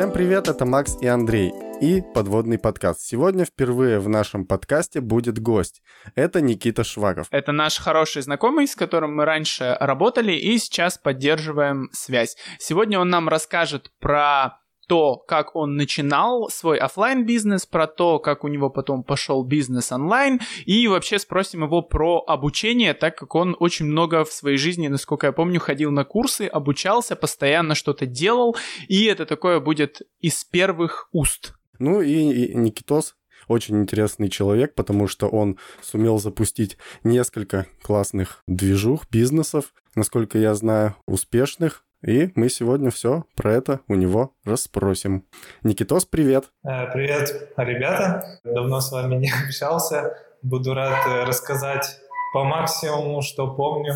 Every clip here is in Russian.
Всем привет, это Макс и Андрей и подводный подкаст. Сегодня впервые в нашем подкасте будет гость. Это Никита Швагов. Это наш хороший знакомый, с которым мы раньше работали и сейчас поддерживаем связь. Сегодня он нам расскажет про то, как он начинал свой офлайн бизнес, про то, как у него потом пошел бизнес онлайн, и вообще спросим его про обучение, так как он очень много в своей жизни, насколько я помню, ходил на курсы, обучался, постоянно что-то делал, и это такое будет из первых уст. Ну и, и Никитос очень интересный человек, потому что он сумел запустить несколько классных движух, бизнесов, насколько я знаю, успешных, и мы сегодня все про это у него расспросим. Никитос, привет! Э, привет, ребята! Давно с вами не общался. Буду рад э, рассказать по максимуму, что помню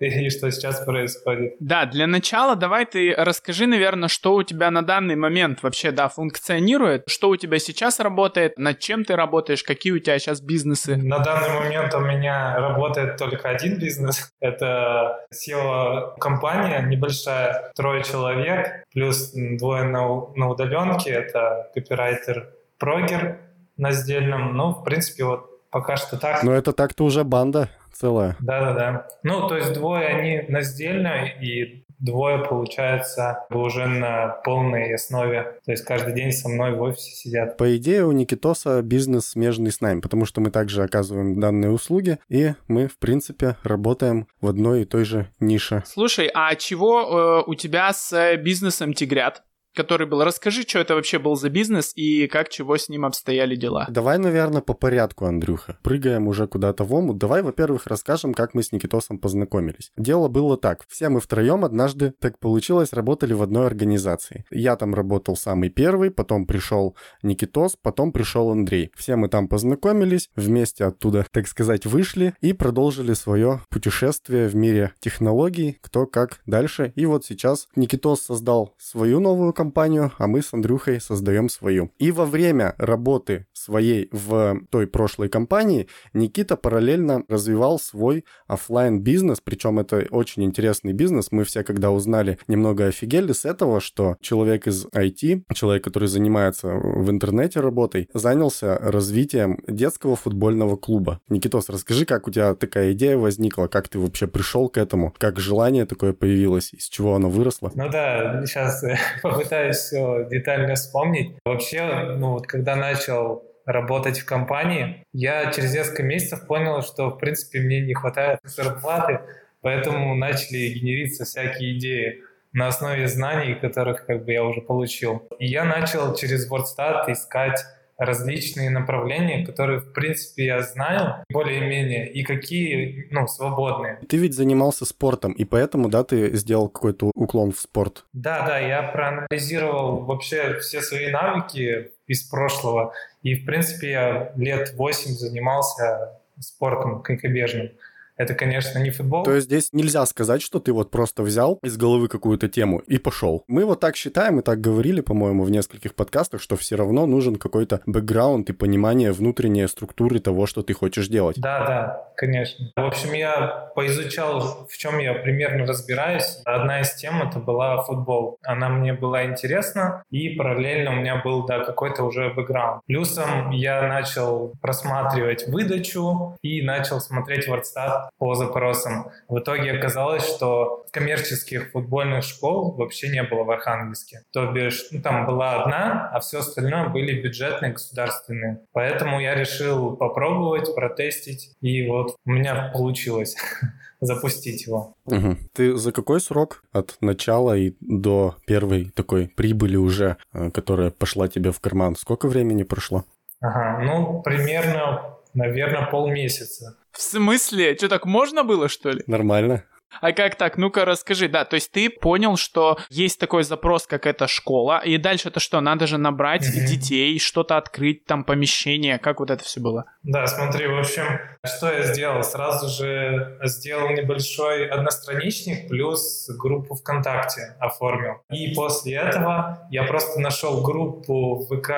и что сейчас происходит. Да, для начала давай ты расскажи, наверное, что у тебя на данный момент вообще, да, функционирует, что у тебя сейчас работает, над чем ты работаешь, какие у тебя сейчас бизнесы? На данный момент у меня работает только один бизнес. Это SEO-компания небольшая, трое человек, плюс двое на, на удаленке, это копирайтер-прогер на сдельном. Ну, в принципе, вот пока что так. Но это так-то уже банда целая. Да-да-да. Ну, то есть двое они на сдельно, и двое, получается, уже на полной основе. То есть каждый день со мной в офисе сидят. По идее, у Никитоса бизнес смежный с нами, потому что мы также оказываем данные услуги, и мы, в принципе, работаем в одной и той же нише. Слушай, а чего э, у тебя с бизнесом тигрят? Который был. Расскажи, что это вообще был за бизнес и как, чего с ним обстояли дела. Давай, наверное, по порядку, Андрюха. Прыгаем уже куда-то в омут. Давай, во-первых, расскажем, как мы с Никитосом познакомились. Дело было так. Все мы втроем однажды, так получилось, работали в одной организации. Я там работал самый первый, потом пришел Никитос, потом пришел Андрей. Все мы там познакомились, вместе оттуда, так сказать, вышли и продолжили свое путешествие в мире технологий, кто как дальше. И вот сейчас Никитос создал свою новую компанию, а мы с Андрюхой создаем свою. И во время работы своей в той прошлой компании Никита параллельно развивал свой офлайн бизнес, причем это очень интересный бизнес. Мы все, когда узнали, немного офигели с этого, что человек из IT, человек, который занимается в интернете работой, занялся развитием детского футбольного клуба. Никитос, расскажи, как у тебя такая идея возникла, как ты вообще пришел к этому, как желание такое появилось, из чего оно выросло? Ну да, сейчас попытаюсь все детально вспомнить. Вообще, ну вот когда начал работать в компании, я через несколько месяцев понял, что, в принципе, мне не хватает зарплаты, поэтому начали генериться всякие идеи на основе знаний, которых как бы я уже получил. И я начал через WordStat искать различные направления, которые, в принципе, я знаю более-менее, и какие, ну, свободные. Ты ведь занимался спортом, и поэтому, да, ты сделал какой-то уклон в спорт? Да, да, я проанализировал вообще все свои навыки из прошлого, и, в принципе, я лет 8 занимался спортом конькобежным это, конечно, не футбол. То есть здесь нельзя сказать, что ты вот просто взял из головы какую-то тему и пошел. Мы вот так считаем и так говорили, по-моему, в нескольких подкастах, что все равно нужен какой-то бэкграунд и понимание внутренней структуры того, что ты хочешь делать. Да, да, конечно. В общем, я поизучал, в чем я примерно разбираюсь. Одна из тем это была футбол. Она мне была интересна, и параллельно у меня был, да, какой-то уже бэкграунд. Плюсом я начал просматривать выдачу и начал смотреть WordStat по запросам. В итоге оказалось, что коммерческих футбольных школ вообще не было в Архангельске. То бишь, ну, там была одна, а все остальное были бюджетные, государственные. Поэтому я решил попробовать, протестить, и вот у меня получилось запустить его. Угу. Ты за какой срок от начала и до первой такой прибыли уже, э, которая пошла тебе в карман, сколько времени прошло? Ага, ну, примерно, наверное, полмесяца. В смысле? Что, так можно было, что ли? Нормально. А как так? Ну-ка расскажи. Да, то есть ты понял, что есть такой запрос, как эта школа, и дальше это что? Надо же набрать mm-hmm. детей, что-то открыть, там помещение. Как вот это все было? Да, смотри, в общем, что я сделал? Сразу же сделал небольшой одностраничник плюс группу ВКонтакте оформил. И после этого я просто нашел группу в ВК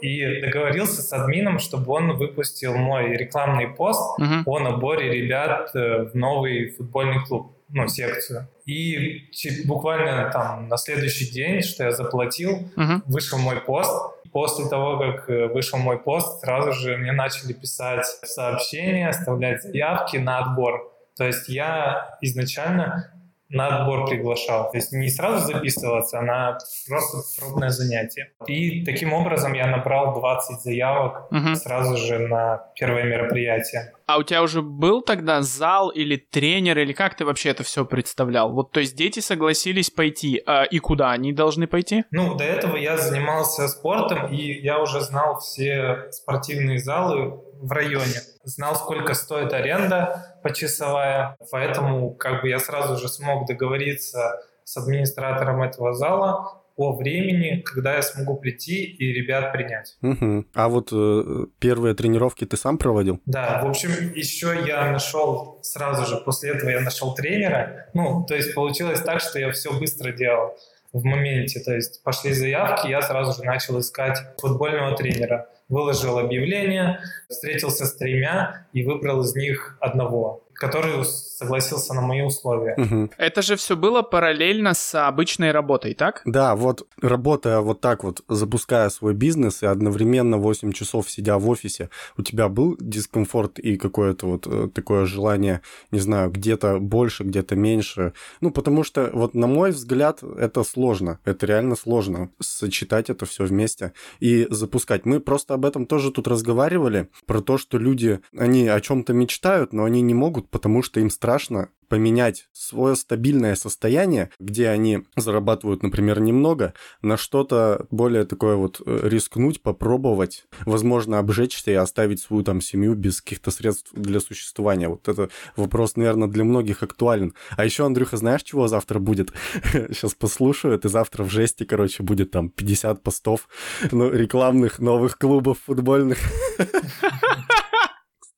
и договорился с админом, чтобы он выпустил мой рекламный пост mm-hmm. о наборе ребят э, в новый футбольный клуб ну, секцию. И буквально там на следующий день, что я заплатил, uh-huh. вышел мой пост. После того, как э, вышел мой пост, сразу же мне начали писать сообщения, оставлять заявки на отбор. То есть я изначально на отбор приглашал. То есть не сразу записываться, а на просто пробное занятие. И таким образом я набрал 20 заявок угу. сразу же на первое мероприятие. А у тебя уже был тогда зал или тренер, или как ты вообще это все представлял? Вот, то есть дети согласились пойти, а, и куда они должны пойти? Ну, до этого я занимался спортом, и я уже знал все спортивные залы в районе. Знал, сколько стоит аренда почасовая, поэтому как бы я сразу же смог договориться с администратором этого зала о времени, когда я смогу прийти и ребят принять. Угу. А вот э, первые тренировки ты сам проводил? Да, в общем, еще я нашел сразу же после этого я нашел тренера. Ну, то есть получилось так, что я все быстро делал в моменте. То есть пошли заявки, я сразу же начал искать футбольного тренера выложил объявление, встретился с тремя и выбрал из них одного который согласился на мои условия. Угу. Это же все было параллельно с обычной работой, так? Да, вот работая вот так вот, запуская свой бизнес и одновременно 8 часов сидя в офисе, у тебя был дискомфорт и какое-то вот э, такое желание, не знаю, где-то больше, где-то меньше? Ну, потому что вот на мой взгляд это сложно, это реально сложно сочетать это все вместе и запускать. Мы просто об этом тоже тут разговаривали, про то, что люди, они о чем-то мечтают, но они не могут потому что им страшно поменять свое стабильное состояние, где они зарабатывают, например, немного, на что-то более такое вот э, рискнуть, попробовать, возможно, обжечься и оставить свою там семью без каких-то средств для существования. Вот это вопрос, наверное, для многих актуален. А еще, Андрюха, знаешь, чего завтра будет? Сейчас послушаю, и завтра в жести, короче, будет там 50 постов ну, рекламных новых клубов футбольных.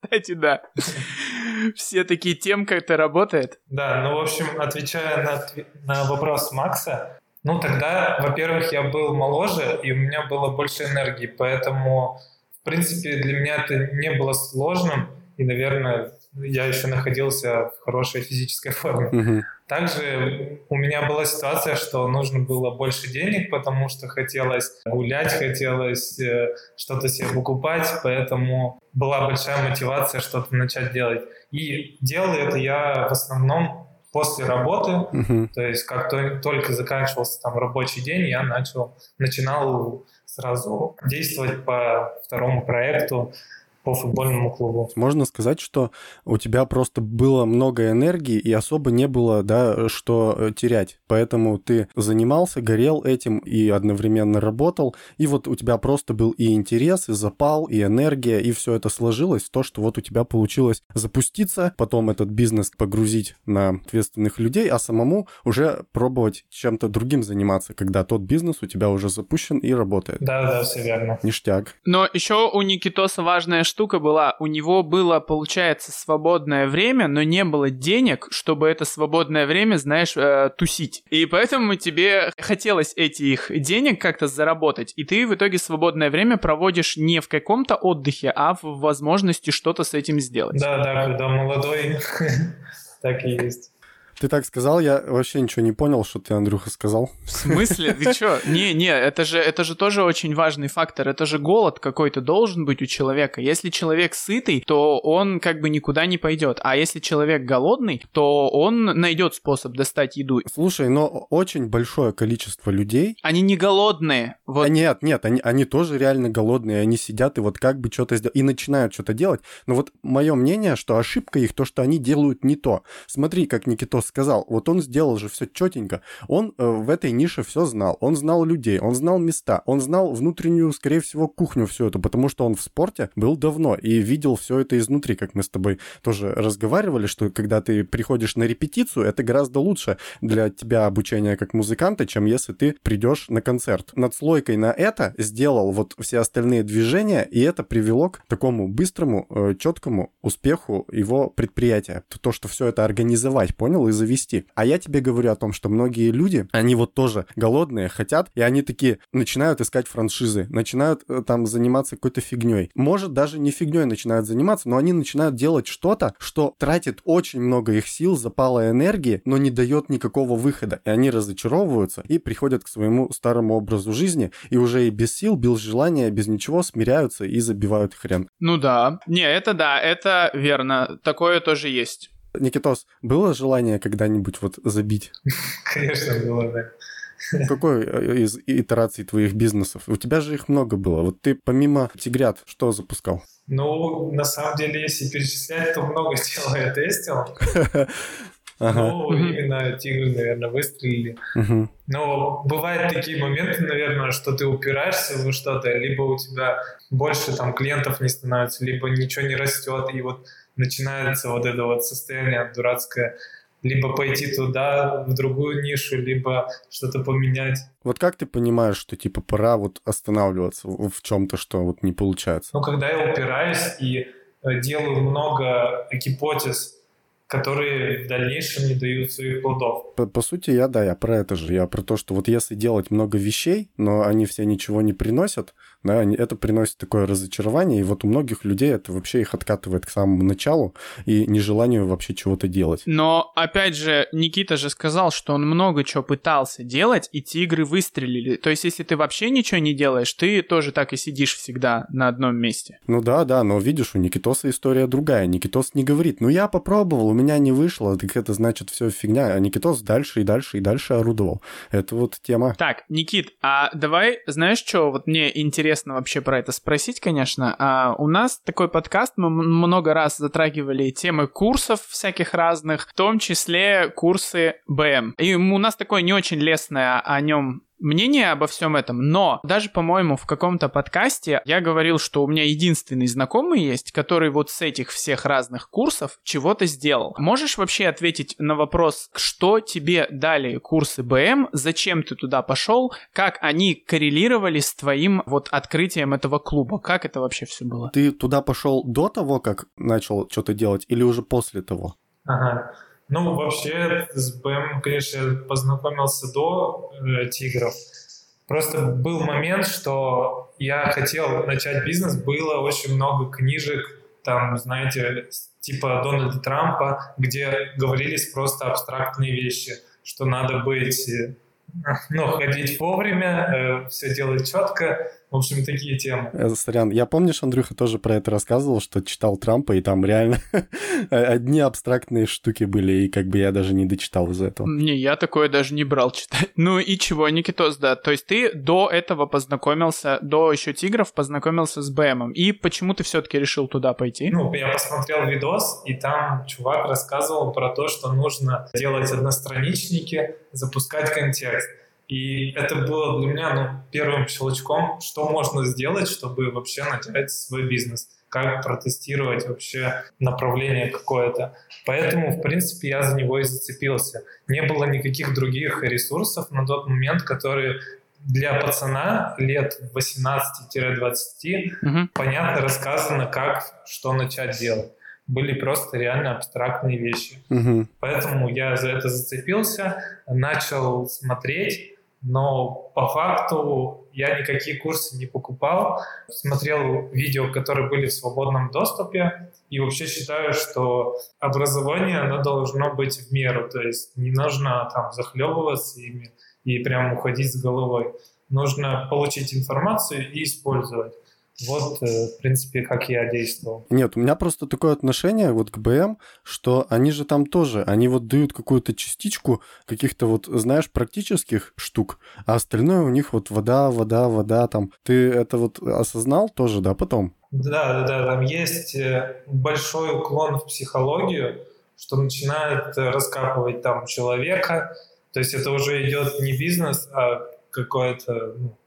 Кстати, да. Все такие тем, как это работает. Да, ну, в общем, отвечая на, на вопрос Макса, ну, тогда, во-первых, я был моложе, и у меня было больше энергии, поэтому, в принципе, для меня это не было сложным, и, наверное, я еще находился в хорошей физической форме. Угу. Также у меня была ситуация, что нужно было больше денег, потому что хотелось гулять, хотелось э, что-то себе покупать, поэтому была большая мотивация что-то начать делать. И делал это я в основном после работы, uh-huh. то есть как только заканчивался там рабочий день, я начал начинал сразу действовать по второму проекту, по футбольному клубу. Можно сказать, что у тебя просто было много энергии и особо не было, да, что э, терять. Поэтому ты занимался, горел этим и одновременно работал. И вот у тебя просто был и интерес, и запал, и энергия, и все это сложилось то, что вот у тебя получилось запуститься, потом этот бизнес погрузить на ответственных людей, а самому уже пробовать чем-то другим заниматься, когда тот бизнес у тебя уже запущен и работает. Да, да, все верно. Ништяк. Но еще у Никитоса важная штука штука была, у него было, получается, свободное время, но не было денег, чтобы это свободное время, знаешь, э, тусить. И поэтому тебе хотелось этих денег как-то заработать, и ты в итоге свободное время проводишь не в каком-то отдыхе, а в возможности что-то с этим сделать. Да, да, когда молодой, так и есть. Ты так сказал, я вообще ничего не понял, что ты, Андрюха, сказал. В смысле? Ты чё? Не-не, это же, это же тоже очень важный фактор. Это же голод какой-то должен быть у человека. Если человек сытый, то он как бы никуда не пойдет. А если человек голодный, то он найдет способ достать еду. Слушай, но очень большое количество людей... Они не голодные. Вот. А нет, нет, они, они тоже реально голодные. Они сидят и вот как бы что-то сделать. И начинают что-то делать. Но вот мое мнение, что ошибка их то, что они делают не то. Смотри, как Никитос сказал, вот он сделал же все четенько. Он э, в этой нише все знал. Он знал людей, он знал места, он знал внутреннюю, скорее всего, кухню всю эту, потому что он в спорте был давно и видел все это изнутри, как мы с тобой тоже разговаривали, что когда ты приходишь на репетицию, это гораздо лучше для тебя обучение как музыканта, чем если ты придешь на концерт. Над слойкой на это сделал вот все остальные движения, и это привело к такому быстрому, э, четкому успеху его предприятия. То, что все это организовать, понял, из завести. А я тебе говорю о том, что многие люди, они вот тоже голодные, хотят, и они такие начинают искать франшизы, начинают э, там заниматься какой-то фигней. Может, даже не фигней начинают заниматься, но они начинают делать что-то, что тратит очень много их сил, запала энергии, но не дает никакого выхода. И они разочаровываются и приходят к своему старому образу жизни, и уже и без сил, без желания, без ничего смиряются и забивают хрен. Ну да. Не, это да, это верно. Такое тоже есть. Никитос, было желание когда-нибудь вот забить? Конечно, было, да. Какой э, из итераций твоих бизнесов? У тебя же их много было. Вот ты помимо тигрят что запускал? Ну, на самом деле, если перечислять, то много чего я тестил. Ага. Ну, именно тигры, наверное, выстрелили. Угу. Но бывают такие моменты, наверное, что ты упираешься во что-то, либо у тебя больше там клиентов не становится, либо ничего не растет, и вот начинается вот это вот состояние дурацкое либо пойти туда, в другую нишу, либо что-то поменять. Вот как ты понимаешь, что типа пора вот останавливаться в чем-то, что вот не получается? Ну, когда я упираюсь и э, делаю много гипотез, которые в дальнейшем не дают своих плодов. По, по сути, я, да, я про это же. Я про то, что вот если делать много вещей, но они все ничего не приносят, да, это приносит такое разочарование, и вот у многих людей это вообще их откатывает к самому началу и нежеланию вообще чего-то делать. Но, опять же, Никита же сказал, что он много чего пытался делать, и тигры выстрелили. То есть, если ты вообще ничего не делаешь, ты тоже так и сидишь всегда на одном месте. Ну да, да, но видишь, у Никитоса история другая. Никитос не говорит, ну я попробовал, меня не вышло, так это значит все фигня. А Никитос дальше и дальше и дальше орудовал. Это вот тема. Так, Никит, а давай, знаешь что, вот мне интересно вообще про это спросить, конечно. А у нас такой подкаст, мы много раз затрагивали темы курсов всяких разных, в том числе курсы БМ. И у нас такое не очень лестное о нем мнение обо всем этом, но даже, по-моему, в каком-то подкасте я говорил, что у меня единственный знакомый есть, который вот с этих всех разных курсов чего-то сделал. Можешь вообще ответить на вопрос, что тебе дали курсы БМ, зачем ты туда пошел, как они коррелировали с твоим вот открытием этого клуба, как это вообще все было? Ты туда пошел до того, как начал что-то делать, или уже после того? Ага. Ну, вообще, с БМ, конечно, познакомился до э, «Тигров». Просто был момент, что я хотел начать бизнес, было очень много книжек, там, знаете, типа Дональда Трампа, где говорились просто абстрактные вещи, что надо быть, э, ну, ходить вовремя, э, все делать четко, в общем, такие темы. Э, сорян, я помнишь, Андрюха тоже про это рассказывал, что читал Трампа, и там реально одни абстрактные штуки были, и как бы я даже не дочитал из этого. Не, я такое даже не брал читать. Ну и чего, Никитос, да, то есть ты до этого познакомился, до еще Тигров познакомился с БМом, и почему ты все-таки решил туда пойти? Ну, я посмотрел видос, и там чувак рассказывал про то, что нужно делать одностраничники, запускать контекст. И это было для меня ну, первым щелчком, что можно сделать, чтобы вообще начать свой бизнес как протестировать вообще направление какое-то. Поэтому, в принципе, я за него и зацепился. Не было никаких других ресурсов на тот момент, которые для пацана лет 18-20 угу. понятно рассказано, как, что начать делать. Были просто реально абстрактные вещи. Угу. Поэтому я за это зацепился, начал смотреть, но по факту я никакие курсы не покупал, смотрел видео, которые были в свободном доступе, и вообще считаю, что образование, оно должно быть в меру, то есть не нужно там захлебываться ими и прям уходить с головой. Нужно получить информацию и использовать. Вот, э, в принципе, как я действовал. Нет, у меня просто такое отношение вот к БМ, что они же там тоже, они вот дают какую-то частичку каких-то вот, знаешь, практических штук, а остальное у них вот вода, вода, вода там. Ты это вот осознал тоже, да, потом? Да, да, да, там есть э, большой уклон в психологию, что начинает э, раскапывать там человека, то есть это уже идет не бизнес, а какое-то ну,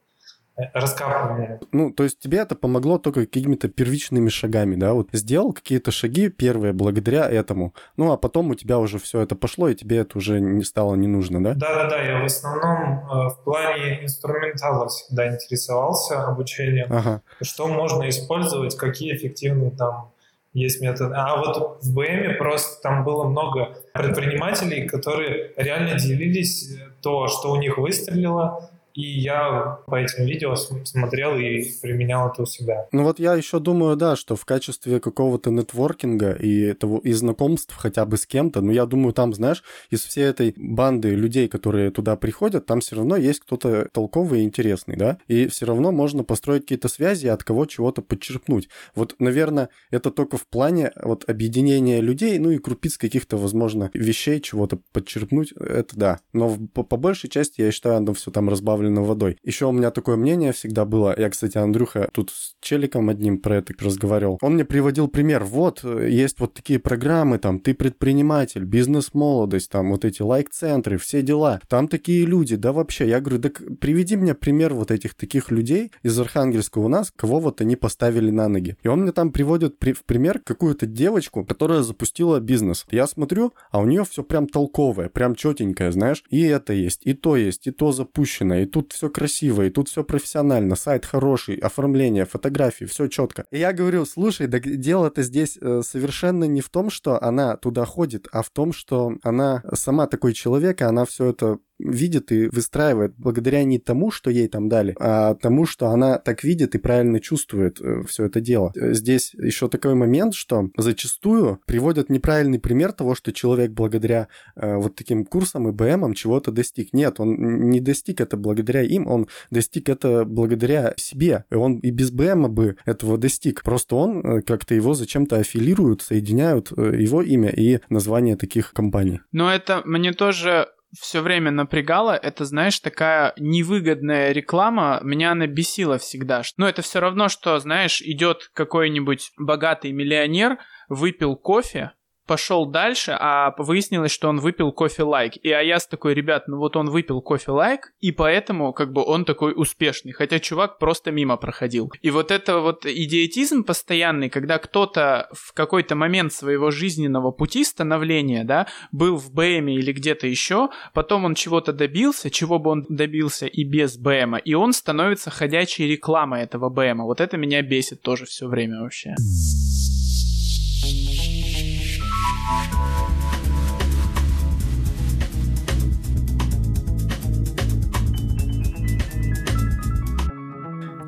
раскапывание. Ну, то есть тебе это помогло только какими-то первичными шагами, да? Вот сделал какие-то шаги первые благодаря этому. Ну, а потом у тебя уже все это пошло, и тебе это уже не стало не нужно, да? Да-да-да, я в основном э, в плане инструментала всегда интересовался обучением. Ага. Что можно использовать, какие эффективные там есть методы. А вот в БМе просто там было много предпринимателей, которые реально делились то, что у них выстрелило, и я по этим видео смотрел и применял это у себя. Ну вот я еще думаю, да, что в качестве какого-то нетворкинга и, того, и знакомств хотя бы с кем-то, ну я думаю, там, знаешь, из всей этой банды людей, которые туда приходят, там все равно есть кто-то толковый и интересный, да, и все равно можно построить какие-то связи от кого чего-то подчерпнуть. Вот, наверное, это только в плане вот объединения людей, ну и крупиц каких-то, возможно, вещей, чего-то подчерпнуть, это да. Но по, по большей части, я считаю, оно все там разбавлено разбавлено водой. Еще у меня такое мнение всегда было. Я, кстати, Андрюха тут с челиком одним про это разговаривал. Он мне приводил пример. Вот, есть вот такие программы, там, ты предприниматель, бизнес-молодость, там, вот эти лайк-центры, все дела. Там такие люди, да вообще. Я говорю, да приведи мне пример вот этих таких людей из Архангельска у нас, кого вот они поставили на ноги. И он мне там приводит при, в пример какую-то девочку, которая запустила бизнес. Я смотрю, а у нее все прям толковое, прям четенькое, знаешь. И это есть, и то есть, и то запущено, и тут все красиво, и тут все профессионально, сайт хороший, оформление, фотографии, все четко. И я говорю, слушай, да дело-то здесь э, совершенно не в том, что она туда ходит, а в том, что она сама такой человек, и она все это видит и выстраивает благодаря не тому, что ей там дали, а тому, что она так видит и правильно чувствует э, все это дело. Э, здесь еще такой момент, что зачастую приводят неправильный пример того, что человек благодаря э, вот таким курсам и БМам чего-то достиг. Нет, он не достиг это благодаря им, он достиг это благодаря себе. И он и без БМа бы этого достиг. Просто он как-то его зачем-то аффилируют, соединяют его имя и название таких компаний. Но это мне тоже все время напрягало, это, знаешь, такая невыгодная реклама, меня она бесила всегда. Но это все равно, что, знаешь, идет какой-нибудь богатый миллионер, выпил кофе, пошел дальше, а выяснилось, что он выпил кофе лайк. И Аяс такой, ребят, ну вот он выпил кофе лайк, и поэтому как бы он такой успешный, хотя чувак просто мимо проходил. И вот это вот идиотизм постоянный, когда кто-то в какой-то момент своего жизненного пути становления, да, был в БМе или где-то еще, потом он чего-то добился, чего бы он добился и без БМа, и он становится ходячей рекламой этого БМа. Вот это меня бесит тоже все время вообще.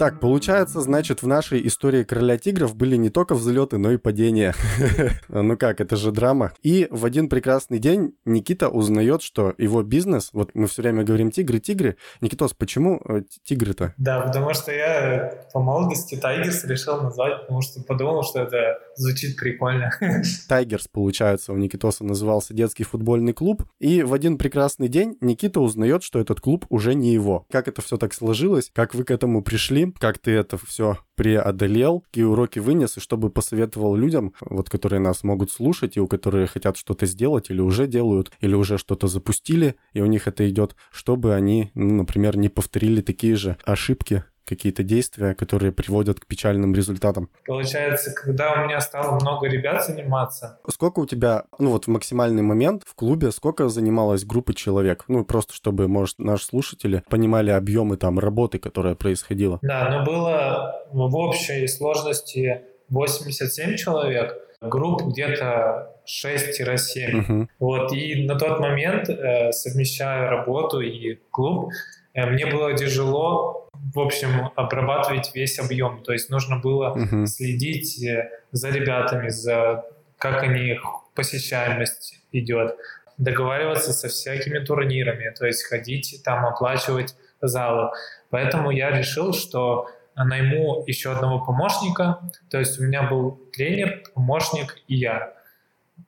Так, получается, значит, в нашей истории Короля Тигров были не только взлеты, но и падения. ну как, это же драма. И в один прекрасный день Никита узнает, что его бизнес, вот мы все время говорим тигры, тигры. Никитос, почему э, тигры-то? Да, потому что я по молодости Тайгерс решил назвать, потому что подумал, что это звучит прикольно. Тайгерс, получается, у Никитоса назывался детский футбольный клуб. И в один прекрасный день Никита узнает, что этот клуб уже не его. Как это все так сложилось? Как вы к этому пришли? как ты это все преодолел, какие уроки вынес, и чтобы посоветовал людям, вот которые нас могут слушать, и у которых хотят что-то сделать, или уже делают, или уже что-то запустили, и у них это идет, чтобы они, ну, например, не повторили такие же ошибки, какие-то действия, которые приводят к печальным результатам. Получается, когда у меня стало много ребят заниматься... Сколько у тебя, ну вот в максимальный момент в клубе, сколько занималась группа человек? Ну, просто чтобы, может, наши слушатели понимали объемы там работы, которая происходила. Да, но было в общей сложности 87 человек, групп где-то 6-7. Угу. Вот, и на тот момент, э, совмещая работу и клуб, э, мне было тяжело в общем, обрабатывать весь объем. То есть нужно было uh-huh. следить э, за ребятами, за как они посещаемость идет, договариваться со всякими турнирами, то есть ходить там оплачивать залы. Поэтому я решил, что найму еще одного помощника. То есть у меня был тренер, помощник и я.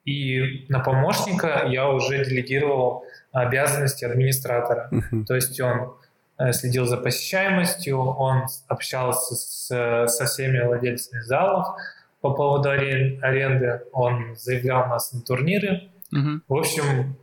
И на помощника я уже делегировал обязанности администратора. Uh-huh. То есть он следил за посещаемостью, он общался с, со всеми владельцами залов по поводу аренды, он заявлял нас на турниры. Угу. В общем,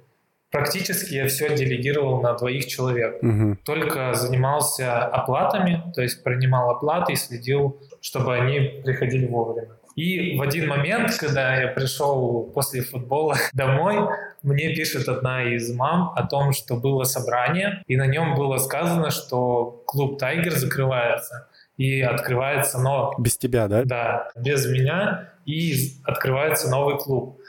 практически я все делегировал на двоих человек. Угу. Только занимался оплатами, то есть принимал оплаты и следил, чтобы они приходили вовремя. И в один момент, когда я пришел после футбола домой, мне пишет одна из мам о том, что было собрание, и на нем было сказано, что клуб «Тайгер» закрывается и открывается новый. Без тебя, да? Да, без меня, и открывается новый клуб.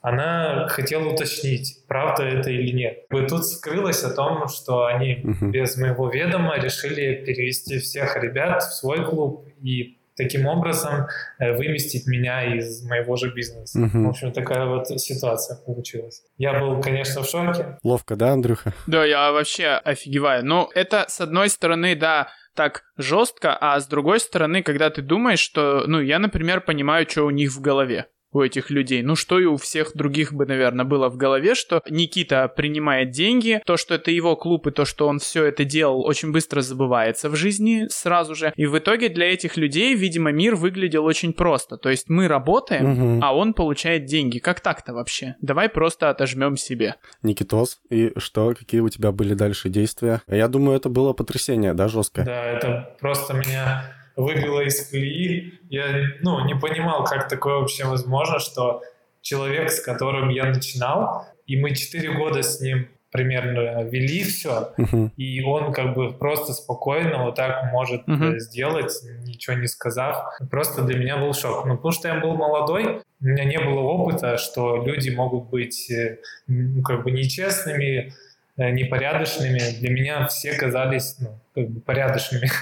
она хотела уточнить, правда это или нет. И тут скрылось о том, что они угу. без моего ведома решили перевести всех ребят в свой клуб и таким образом э, выместить меня из моего же бизнеса. Угу. В общем, такая вот ситуация получилась. Я был, конечно, в шоке. Ловко, да, Андрюха? Да, я вообще офигеваю. Но это, с одной стороны, да, так жестко, а с другой стороны, когда ты думаешь, что, ну, я, например, понимаю, что у них в голове у этих людей. Ну, что и у всех других бы, наверное, было в голове, что Никита принимает деньги, то, что это его клуб и то, что он все это делал, очень быстро забывается в жизни сразу же. И в итоге для этих людей, видимо, мир выглядел очень просто. То есть мы работаем, угу. а он получает деньги. Как так-то вообще? Давай просто отожмем себе. Никитос, и что, какие у тебя были дальше действия? Я думаю, это было потрясение, да, жесткое? Да, это просто меня выбило из колеи. Я ну, не понимал, как такое вообще возможно, что человек, с которым я начинал, и мы четыре года с ним примерно вели все, uh-huh. и он как бы просто спокойно вот так может uh-huh. сделать, ничего не сказав. Просто для меня был шок. Ну, потому что я был молодой, у меня не было опыта, что люди могут быть э, ну, как бы нечестными, э, непорядочными. Для меня все казались ну, как бы порядочными.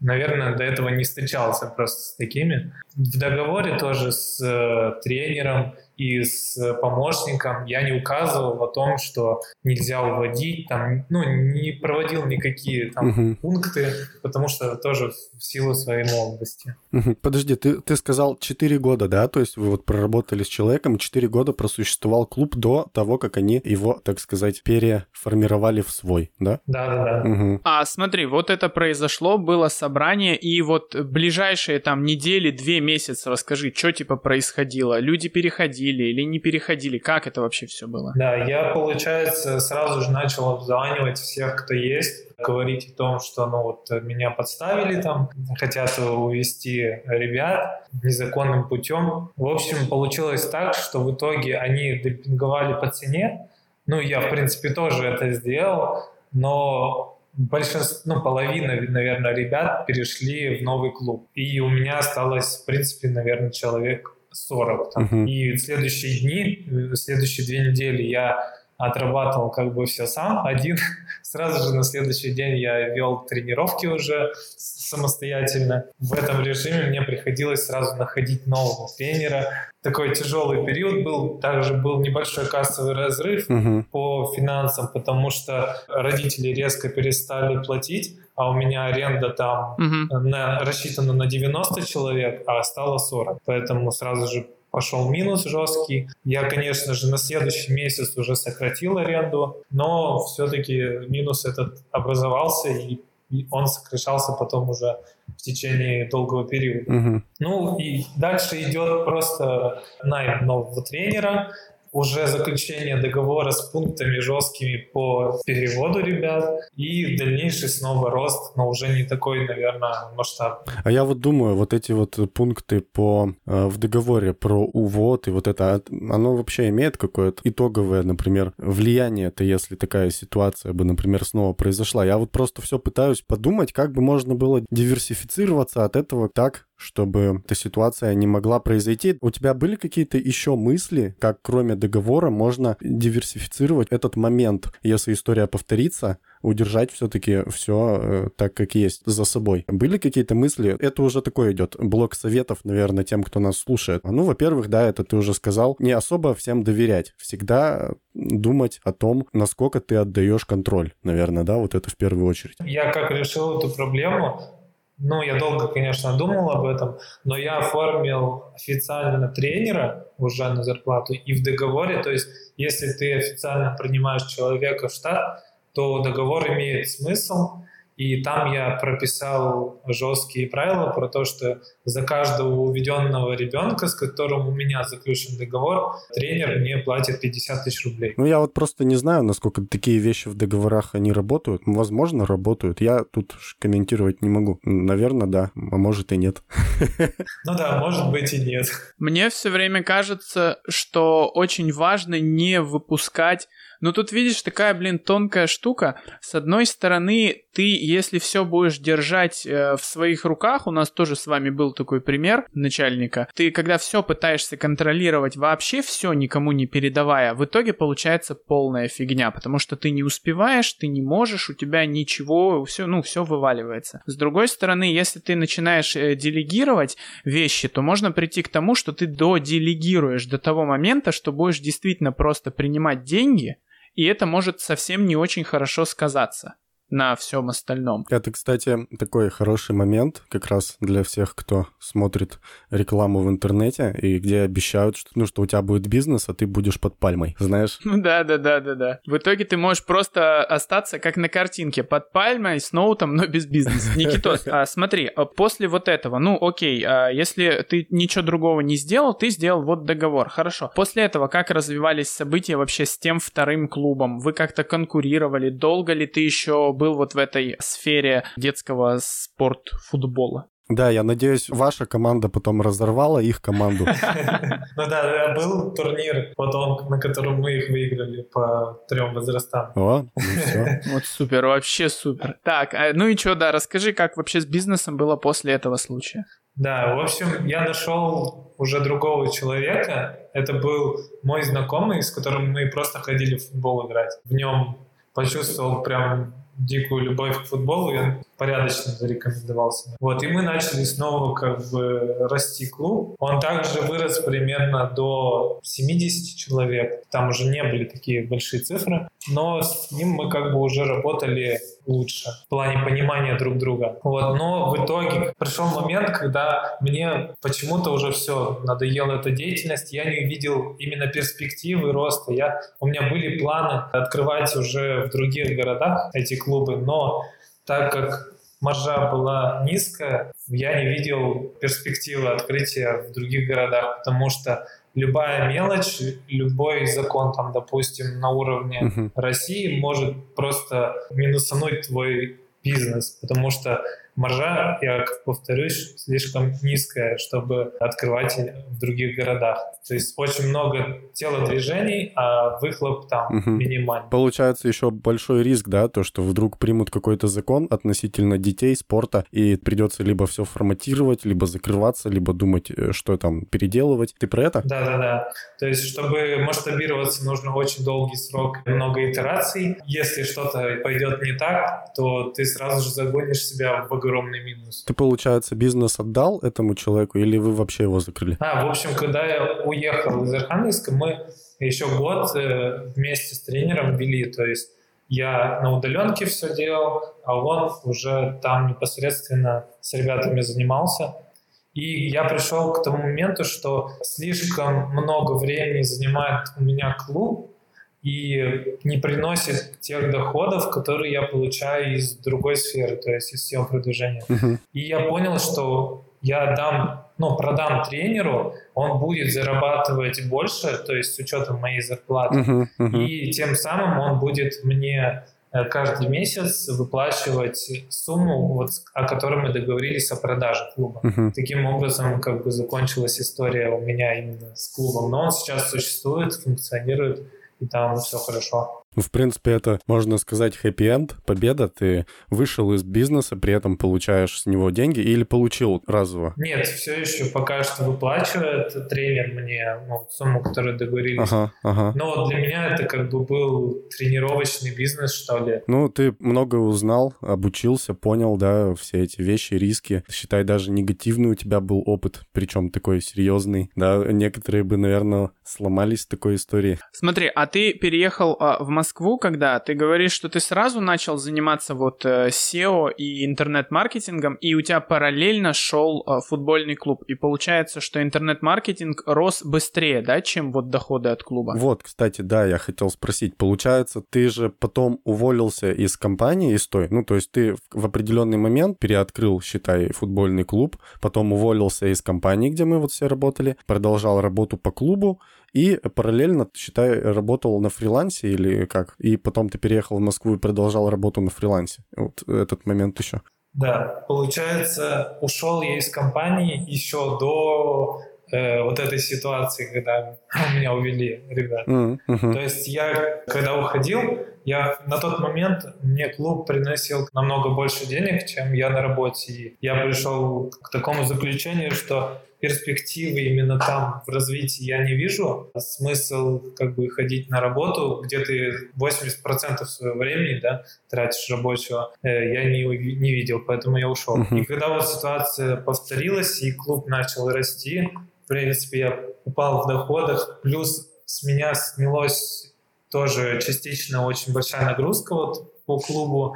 Наверное, до этого не встречался просто с такими. В договоре тоже с э, тренером и с помощником я не указывал о том, что нельзя уводить, там, ну, не проводил никакие там угу. пункты, потому что тоже в силу своей молодости. Угу. Подожди, ты, ты сказал 4 года, да? То есть вы вот проработали с человеком, 4 года просуществовал клуб до того, как они его, так сказать, переформировали в свой, да? Да, да, да. Угу. А смотри, вот это произошло, было собрание, и вот ближайшие там недели, две месяца, расскажи, что типа происходило? Люди переходили, переходили или не переходили? Как это вообще все было? Да, я, получается, сразу же начал обзванивать всех, кто есть, говорить о том, что ну вот меня подставили там, хотят увести ребят незаконным путем. В общем, получилось так, что в итоге они демпинговали по цене. Ну, я, в принципе, тоже это сделал, но большинство, ну, половина, наверное, ребят перешли в новый клуб. И у меня осталось, в принципе, наверное, человек 40. Там. Uh-huh. И следующие дни, в следующие две недели я отрабатывал как бы все сам, один. Сразу же на следующий день я вел тренировки уже самостоятельно. В этом режиме мне приходилось сразу находить нового тренера. Такой тяжелый период был. Также был небольшой кассовый разрыв uh-huh. по финансам, потому что родители резко перестали платить а у меня аренда там угу. на, рассчитана на 90 человек, а стало 40. Поэтому сразу же пошел минус жесткий. Я, конечно же, на следующий месяц уже сократил аренду, но все-таки минус этот образовался, и он сокращался потом уже в течение долгого периода. Угу. Ну и дальше идет просто найм нового тренера, уже заключение договора с пунктами жесткими по переводу ребят и дальнейший снова рост, но уже не такой, наверное, масштаб. А я вот думаю, вот эти вот пункты по э, в договоре про увод и вот это, оно вообще имеет какое-то итоговое, например, влияние это если такая ситуация бы, например, снова произошла. Я вот просто все пытаюсь подумать, как бы можно было диверсифицироваться от этого так, чтобы эта ситуация не могла произойти. У тебя были какие-то еще мысли, как кроме договора можно диверсифицировать этот момент, если история повторится, удержать все-таки все э, так, как есть за собой. Были какие-то мысли? Это уже такой идет блок советов, наверное, тем, кто нас слушает. Ну, во-первых, да, это ты уже сказал, не особо всем доверять. Всегда думать о том, насколько ты отдаешь контроль, наверное, да, вот это в первую очередь. Я как решил эту проблему, ну, я долго, конечно, думал об этом, но я оформил официально тренера уже на зарплату и в договоре, то есть если ты официально принимаешь человека в штат, то договор имеет смысл, и там я прописал жесткие правила про то, что за каждого уведенного ребенка, с которым у меня заключен договор, тренер мне платит 50 тысяч рублей. Ну, я вот просто не знаю, насколько такие вещи в договорах, они работают. Возможно, работают. Я тут комментировать не могу. Наверное, да. А может и нет. Ну да, может быть и нет. Мне все время кажется, что очень важно не выпускать Но тут видишь такая, блин, тонкая штука. С одной стороны, ты, если все будешь держать э, в своих руках, у нас тоже с вами был такой пример начальника, ты когда все пытаешься контролировать вообще все, никому не передавая, в итоге получается полная фигня, потому что ты не успеваешь, ты не можешь, у тебя ничего, все, ну, все вываливается. С другой стороны, если ты начинаешь э, делегировать вещи, то можно прийти к тому, что ты доделегируешь до того момента, что будешь действительно просто принимать деньги, и это может совсем не очень хорошо сказаться на всем остальном. Это, кстати, такой хороший момент как раз для всех, кто смотрит рекламу в интернете и где обещают, что, ну, что у тебя будет бизнес, а ты будешь под пальмой, знаешь? Ну да, да, да, да, да. В итоге ты можешь просто остаться как на картинке под пальмой с ноутом, но без бизнеса. Никитос, а, смотри, а после вот этого, ну окей, а если ты ничего другого не сделал, ты сделал вот договор, хорошо. После этого как развивались события вообще с тем вторым клубом? Вы как-то конкурировали? Долго ли ты еще был вот в этой сфере детского спорт-футбола. Да, я надеюсь, ваша команда потом разорвала их команду. Ну да, был турнир потом, на котором мы их выиграли по трем возрастам. О, ну. Вот супер, вообще супер. Так, а, ну и что, да, расскажи, как вообще с бизнесом было после этого случая. Да, в общем, я нашел уже другого человека. Это был мой знакомый, с которым мы просто ходили в футбол играть. В нем почувствовал прям дикую любовь к футболу, и он порядочно зарекомендовался. Вот, и мы начали снова как бы расти клуб. Он также вырос примерно до 70 человек. Там уже не были такие большие цифры, но с ним мы как бы уже работали лучше в плане понимания друг друга. Вот, но в итоге пришел момент, когда мне почему-то уже все надоела эта деятельность, я не увидел именно перспективы роста. Я, у меня были планы открывать уже в других городах эти клубы, но так как маржа была низкая, я не видел перспективы открытия в других городах, потому что любая мелочь, любой закон, там, допустим, на уровне uh-huh. России может просто минусануть твой бизнес, потому что маржа, я повторюсь, слишком низкая, чтобы открывать в других городах. То есть очень много телодвижений, а выхлоп там угу. минимальный. Получается еще большой риск, да, то, что вдруг примут какой-то закон относительно детей, спорта, и придется либо все форматировать, либо закрываться, либо думать, э, что там переделывать. Ты про это? Да-да-да. То есть, чтобы масштабироваться, нужно очень долгий срок, много итераций. Если что-то пойдет не так, то ты сразу же загонишь себя в огромный минус. Ты, получается, бизнес отдал этому человеку или вы вообще его закрыли? А, в общем, когда я уехал из Архангельска, мы еще год э, вместе с тренером вели, то есть я на удаленке все делал, а он уже там непосредственно с ребятами занимался. И я пришел к тому моменту, что слишком много времени занимает у меня клуб и не приносит тех доходов, которые я получаю из другой сферы, то есть из сел продвижения. Uh-huh. И я понял, что я дам, ну, продам тренеру, он будет зарабатывать больше, то есть с учетом моей зарплаты, uh-huh, uh-huh. и тем самым он будет мне э, каждый месяц выплачивать сумму, вот, о которой мы договорились о продаже клуба. Uh-huh. Таким образом, как бы закончилась история у меня именно с клубом. Но он сейчас существует, функционирует, и там все хорошо. Ну, в принципе, это, можно сказать, хэппи-энд, победа. Ты вышел из бизнеса, при этом получаешь с него деньги или получил разово? Нет, все еще пока что выплачивает тренер мне ну, сумму, которую договорились. Ага, ага. Но для меня это как бы был тренировочный бизнес, что ли. Ну, ты много узнал, обучился, понял, да, все эти вещи, риски. Считай, даже негативный у тебя был опыт, причем такой серьезный. Да, некоторые бы, наверное, сломались в такой истории. Смотри, а ты переехал а, в Москву, когда ты говоришь, что ты сразу начал заниматься вот э, SEO и интернет-маркетингом, и у тебя параллельно шел э, футбольный клуб. И получается, что интернет-маркетинг рос быстрее, да, чем вот доходы от клуба? Вот, кстати, да, я хотел спросить. Получается, ты же потом уволился из компании, из той, ну, то есть ты в определенный момент переоткрыл, считай, футбольный клуб, потом уволился из компании, где мы вот все работали, продолжал работу по клубу, и параллельно, считай, работал на фрилансе или как? И потом ты переехал в Москву и продолжал работу на фрилансе. Вот этот момент еще. Да, получается, ушел я из компании еще до э, вот этой ситуации, когда меня увели ребят. Mm-hmm. То есть я, когда уходил, я на тот момент, мне клуб приносил намного больше денег, чем я на работе. И я пришел к такому заключению, что перспективы именно там в развитии я не вижу. Смысл как бы ходить на работу, где ты 80% своего времени да, тратишь рабочего, э, я не, не видел, поэтому я ушел. Uh-huh. И когда вот ситуация повторилась, и клуб начал расти, в принципе, я упал в доходах, плюс с меня смелось тоже частично очень большая нагрузка вот по клубу.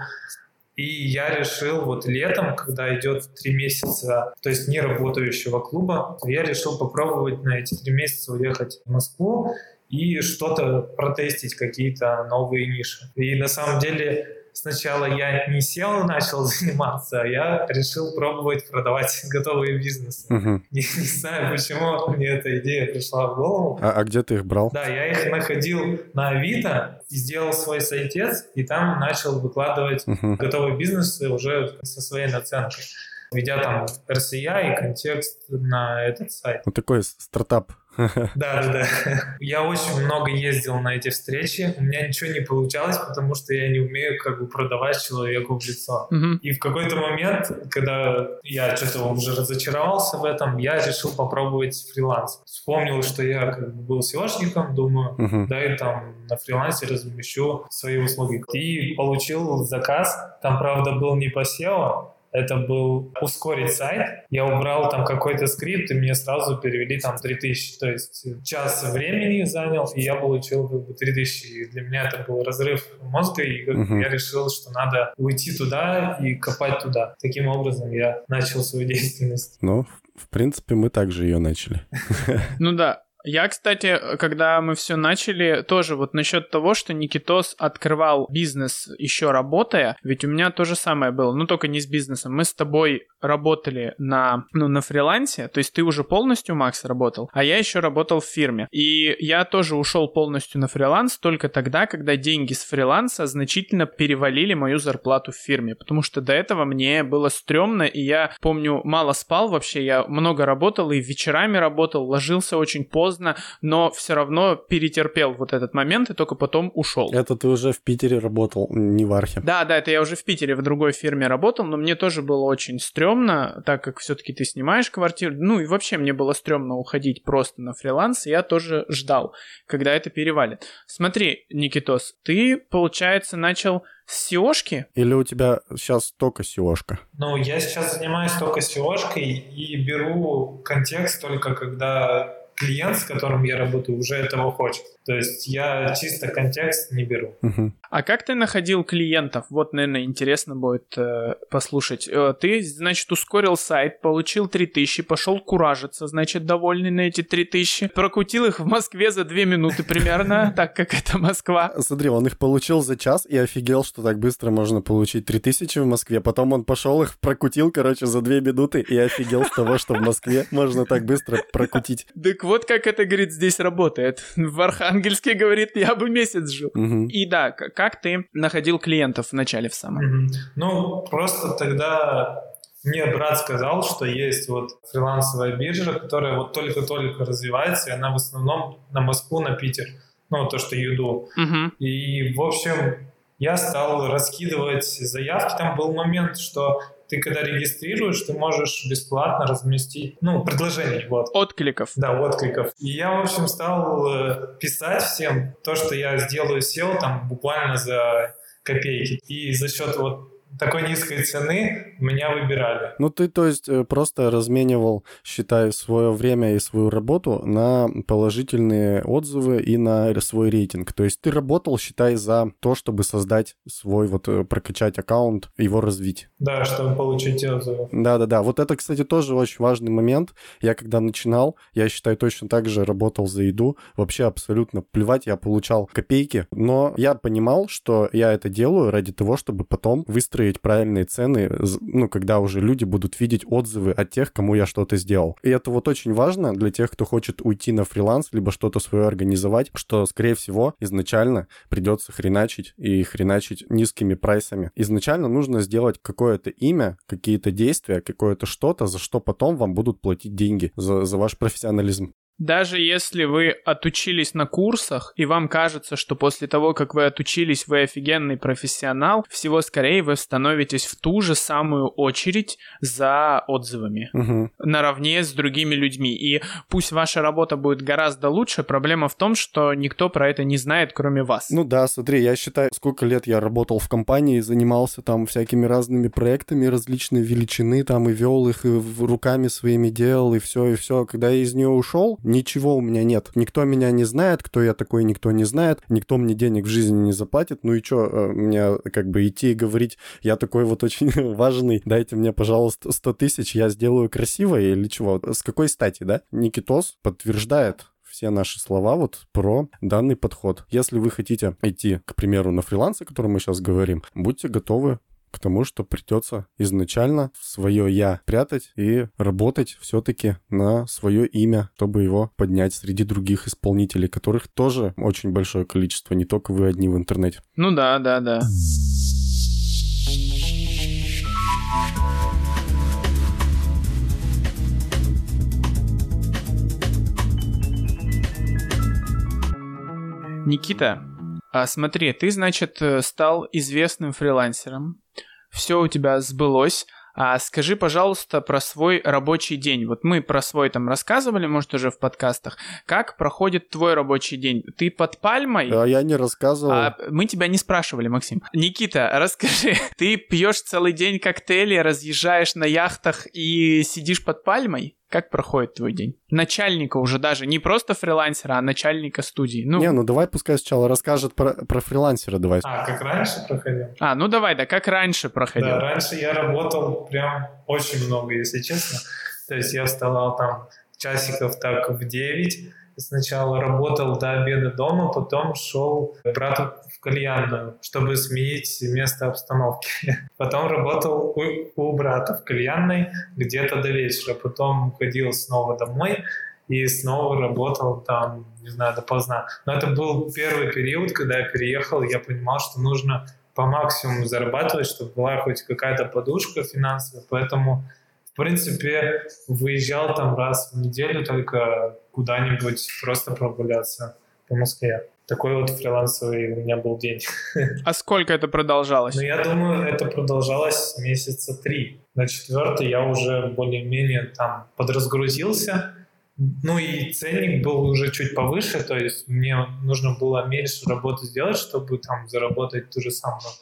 И я решил вот летом, когда идет три месяца, то есть не работающего клуба, я решил попробовать на эти три месяца уехать в Москву и что-то протестить, какие-то новые ниши. И на самом деле сначала я не сел и начал заниматься, а я решил пробовать продавать готовые бизнесы. Угу. Не, не знаю, почему мне эта идея пришла в голову. А, а где ты их брал? Да, я их находил на Авито, сделал свой сайтец, и там начал выкладывать угу. готовые бизнесы уже со своей наценкой ведя там RCI и контекст на этот сайт. Вот такой стартап да, да, да. Я очень много ездил на эти встречи. У меня ничего не получалось, потому что я не умею как бы продавать человеку в лицо. И в какой-то момент, когда я что-то уже разочаровался в этом, я решил попробовать фриланс. Вспомнил, что я как бы был SEOшником, думаю, да, и там на фрилансе размещу свои услуги. И получил заказ. Там, правда, был не по SEO, это был ускорить сайт. Я убрал там какой-то скрипт, и мне сразу перевели там 3000. То есть час времени занял, и я получил как бы 3000. И для меня это был разрыв мозга, и как Мгм. я решил, что надо уйти туда и копать туда. Таким образом я начал свою деятельность. Ну, в принципе, мы также ее начали. Ну да. Я, кстати, когда мы все начали, тоже вот насчет того, что Никитос открывал бизнес еще работая, ведь у меня то же самое было, ну только не с бизнесом. Мы с тобой работали на, ну, на фрилансе, то есть ты уже полностью, Макс, работал, а я еще работал в фирме. И я тоже ушел полностью на фриланс только тогда, когда деньги с фриланса значительно перевалили мою зарплату в фирме, потому что до этого мне было стрёмно, и я помню, мало спал вообще, я много работал и вечерами работал, ложился очень поздно, но все равно перетерпел вот этот момент и только потом ушел. Это ты уже в Питере работал, не в Архе. Да, да, это я уже в Питере в другой фирме работал, но мне тоже было очень стрёмно, так как все-таки ты снимаешь квартиру. Ну и вообще мне было стрёмно уходить просто на фриланс, и я тоже ждал, когда это перевалит. Смотри, Никитос, ты, получается, начал с SEOшки? Или у тебя сейчас только SEOшка? Ну, я сейчас занимаюсь только SEOшкой и беру контекст только когда клиент, с которым я работаю, уже этого хочет. То есть я чисто контекст не беру. Мгм. А как ты находил клиентов? Вот, наверное, интересно будет э, послушать. Э, ты, значит, ускорил сайт, получил 3000, пошел куражиться, значит, довольный на эти 3000. Прокутил их в Москве за 2 минуты примерно, так как это Москва. Смотри, он их получил за час и офигел, что так быстро можно получить 3000 в Москве. Потом он пошел их прокутил, короче, за две минуты и офигел с того, что в Москве можно так быстро прокутить. Так вот как это, говорит, здесь работает. В Архангельске, говорит, я бы месяц жил. Мгм. И да, как ты находил клиентов в начале в самом? Мгм. Ну, просто тогда мне брат сказал, что есть вот фрилансовая биржа, которая вот только-только развивается, и она в основном на Москву, на Питер. Ну, то, что Юду. Мгм. И, в общем, я стал раскидывать заявки. Там был момент, что ты когда регистрируешь, ты можешь бесплатно разместить, ну, предложение, вот. Откликов. Да, откликов. И я, в общем, стал э, писать всем то, что я сделаю SEO там буквально за копейки. И за счет вот такой низкой цены меня выбирали. Ну, ты, то есть, э, просто разменивал, считай, свое время и свою работу на положительные отзывы и на свой рейтинг. То есть ты работал, считай, за то, чтобы создать свой, вот, э, прокачать аккаунт, его развить. Да, чтобы получить отзывы. Да-да-да. Вот это, кстати, тоже очень важный момент. Я когда начинал, я считаю, точно так же работал за еду. Вообще абсолютно плевать, я получал копейки. Но я понимал, что я это делаю ради того, чтобы потом выстроить выстроить правильные цены, ну, когда уже люди будут видеть отзывы от тех, кому я что-то сделал. И это вот очень важно для тех, кто хочет уйти на фриланс, либо что-то свое организовать, что, скорее всего, изначально придется хреначить и хреначить низкими прайсами. Изначально нужно сделать какое-то имя, какие-то действия, какое-то что-то, за что потом вам будут платить деньги за, за ваш профессионализм. Даже если вы отучились на курсах, и вам кажется, что после того, как вы отучились, вы офигенный профессионал, всего скорее вы становитесь в ту же самую очередь за отзывами. Угу. Наравне с другими людьми. И пусть ваша работа будет гораздо лучше, проблема в том, что никто про это не знает, кроме вас. Ну да, смотри, я считаю, сколько лет я работал в компании, занимался там всякими разными проектами различной величины, там и вел их, и руками своими делал, и все, и все. Когда я из нее ушел, ничего у меня нет. Никто меня не знает, кто я такой, никто не знает, никто мне денег в жизни не заплатит. Ну и что, э, мне как бы идти и говорить, я такой вот очень важный, дайте мне, пожалуйста, 100 тысяч, я сделаю красиво или чего? С какой стати, да? Никитос подтверждает все наши слова вот про данный подход. Если вы хотите идти, к примеру, на фриланс, о котором мы сейчас говорим, будьте готовы к тому, что придется изначально свое я прятать и работать все-таки на свое имя, чтобы его поднять среди других исполнителей, которых тоже очень большое количество, не только вы одни в интернете. Ну да, да, да. Никита, а смотри, ты, значит, э, стал известным фрилансером, все у тебя сбылось. А скажи, пожалуйста, про свой рабочий день. Вот мы про свой там рассказывали, может, уже в подкастах. Как проходит твой рабочий день? Ты под пальмой? Да, я не рассказывал. А мы тебя не спрашивали, Максим. Никита, расскажи, ты пьешь целый день коктейли, разъезжаешь на яхтах и сидишь под пальмой? Как проходит твой день? Начальника уже даже, не просто фрилансера, а начальника студии. Ну... Не, ну давай пускай сначала расскажет про, про фрилансера, давай. А, как раньше проходил? А, ну давай, да, как раньше проходил. Да, раньше я работал прям очень много, если честно. То есть я вставал там часиков так в 9, сначала работал до обеда дома, потом шел брату в кальянную, чтобы сменить место обстановки. Потом работал у, у брата в кальянной где-то до вечера, потом ходил снова домой и снова работал там, не знаю, допоздна. Но это был первый период, когда я переехал, я понимал, что нужно по максимуму зарабатывать, чтобы была хоть какая-то подушка финансовая, поэтому в принципе, выезжал там раз в неделю только куда-нибудь просто прогуляться по Москве. Такой вот фрилансовый у меня был день. А сколько это продолжалось? Ну, я думаю, это продолжалось месяца три. На четвертый я уже более-менее там подразгрузился. Ну и ценник был уже чуть повыше, то есть мне нужно было меньше работы сделать, чтобы там заработать ту же самую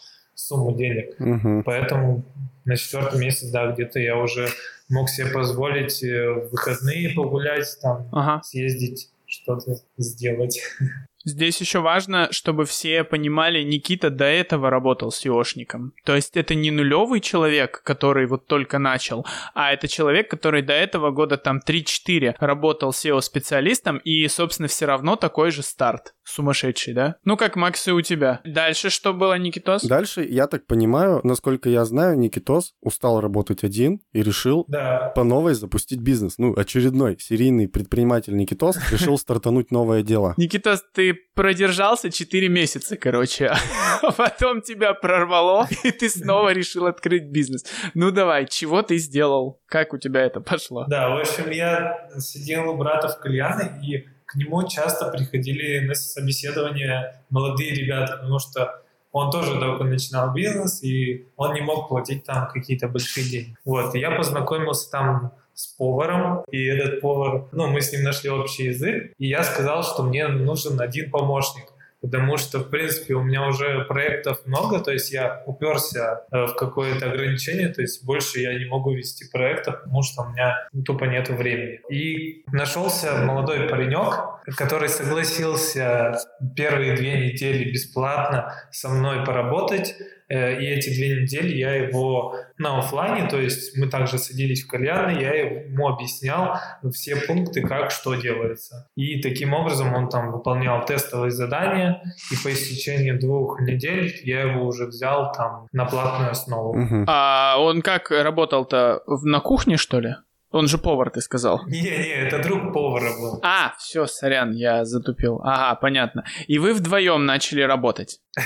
сумму денег. Угу. Поэтому на четвертый месяц, да, где-то я уже мог себе позволить э, в выходные погулять, там, ага. съездить, что-то сделать. Здесь еще важно, чтобы все понимали, Никита до этого работал SEOшником. То есть это не нулевый человек, который вот только начал, а это человек, который до этого года там 3-4 работал SEO-специалистом и, собственно, все равно такой же старт. Сумасшедший, да? Ну, как Макс и у тебя. Дальше что было, Никитос? Дальше, я так понимаю, насколько я знаю, Никитос устал работать один и решил да. по новой запустить бизнес. Ну, очередной серийный предприниматель Никитос решил стартануть новое дело. Никитос, ты продержался 4 месяца, короче, а потом тебя прорвало, и ты снова решил открыть бизнес. Ну давай, чего ты сделал? Как у тебя это пошло? Да, в общем, я сидел у брата в кальяне, и к нему часто приходили на собеседование молодые ребята, потому что он тоже только начинал бизнес, и он не мог платить там какие-то большие деньги. Вот, и я познакомился там с поваром, и этот повар, ну, мы с ним нашли общий язык, и я сказал, что мне нужен один помощник потому что, в принципе, у меня уже проектов много, то есть я уперся э, в какое-то ограничение, то есть больше я не могу вести проектов, потому что у меня тупо нет времени. И нашелся молодой паренек, который согласился первые две недели бесплатно со мной поработать, и эти две недели я его на офлайне, то есть мы также садились в кальянной, я ему объяснял все пункты, как что делается. И таким образом он там выполнял тестовые задания, и по истечении двух недель я его уже взял там на платную основу. Угу. А он как работал-то на кухне, что ли? Он же повар, ты сказал. Не-не, это друг повара был. А, все, сорян, я затупил. Ага, понятно. И вы вдвоем начали работать.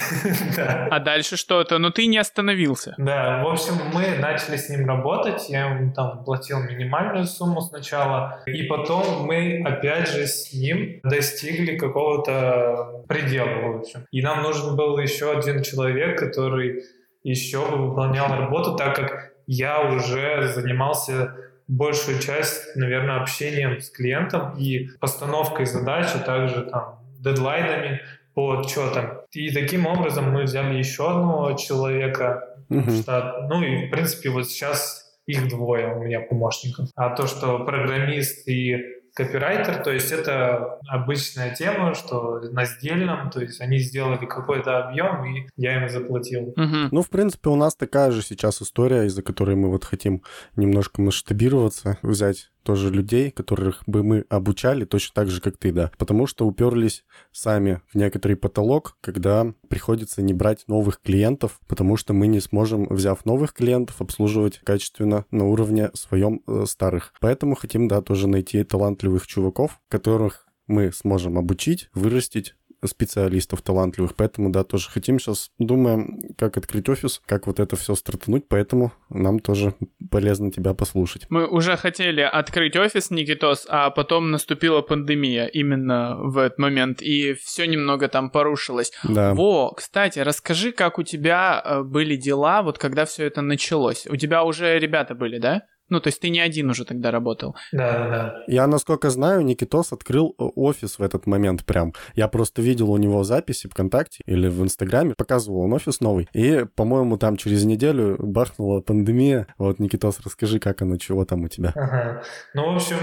Да. А дальше что-то? Но ты не остановился. Да, в общем, мы начали с ним работать. Я ему там платил минимальную сумму сначала. И потом мы опять же с ним достигли какого-то предела, в общем. И нам нужен был еще один человек, который еще выполнял работу, так как я уже занимался большую часть, наверное, общением с клиентом и постановкой задач, а также там дедлайнами по отчетам. И таким образом мы взяли еще одного человека в штат. Ну и, в принципе, вот сейчас их двое у меня помощников. А то, что программист и копирайтер, то есть это обычная тема, что на сдельном, то есть они сделали какой-то объем, и я им заплатил. Угу. Ну, в принципе, у нас такая же сейчас история, из-за которой мы вот хотим немножко масштабироваться, взять тоже людей, которых бы мы обучали точно так же, как ты, да. Потому что уперлись сами в некоторый потолок, когда приходится не брать новых клиентов, потому что мы не сможем, взяв новых клиентов, обслуживать качественно на уровне своем э, старых. Поэтому хотим, да, тоже найти талантливых чуваков, которых мы сможем обучить, вырастить, специалистов талантливых. Поэтому, да, тоже хотим сейчас, думаем, как открыть офис, как вот это все стартануть, поэтому нам тоже полезно тебя послушать. Мы уже хотели открыть офис, Никитос, а потом наступила пандемия именно в этот момент, и все немного там порушилось. Да. Во, кстати, расскажи, как у тебя э, были дела, вот когда все это началось. У тебя уже ребята были, да? Ну, то есть ты не один уже тогда работал. Да, да, да. Я, насколько знаю, Никитос открыл э, офис в этот момент прям. Я просто видел у него записи ВКонтакте или в Инстаграме, показывал он офис новый. И, по-моему, там через неделю бахнула пандемия. Вот, Никитос, расскажи, как оно, чего там у тебя? Ага. Ну, в общем,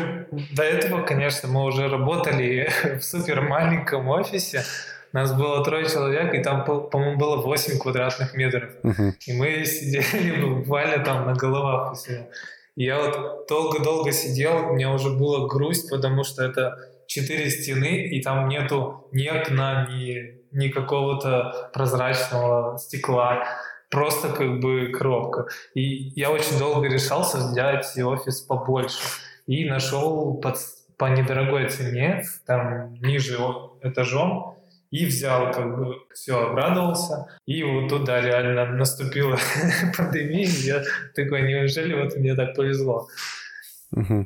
до этого, конечно, мы уже работали в супер маленьком офисе. Нас было трое человек, и там, по-моему, было 8 квадратных метров. Uh-huh. И мы сидели буквально там на головах у себя я вот долго-долго сидел, у меня уже была грусть, потому что это четыре стены, и там нету ни окна, ни, ни какого-то прозрачного стекла, просто как бы коробка. И я очень долго решался взять офис побольше. И нашел под, по недорогой цене, там ниже этажом, и взял, как бы, все, обрадовался. И вот туда реально наступила пандемия, я такой, неужели вот мне так повезло?